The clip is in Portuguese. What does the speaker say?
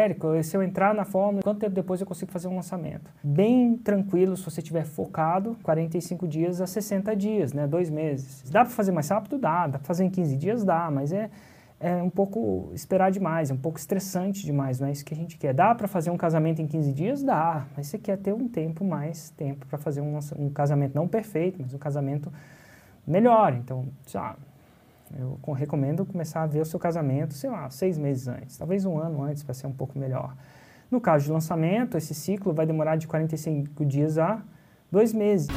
Érico, se eu entrar na fórmula, quanto tempo depois eu consigo fazer um lançamento? Bem tranquilo se você estiver focado, 45 dias a 60 dias, né? Dois meses. Dá para fazer mais rápido? Dá. Dá para fazer em 15 dias? Dá, mas é, é um pouco esperar demais, é um pouco estressante demais, não é isso que a gente quer. Dá para fazer um casamento em 15 dias? Dá, mas você quer ter um tempo, mais tempo para fazer um, um casamento não perfeito, mas um casamento melhor. Então, lá, eu recomendo começar a ver o seu casamento, sei lá, seis meses antes, talvez um ano antes para ser um pouco melhor. No caso de lançamento, esse ciclo vai demorar de 45 dias a dois meses.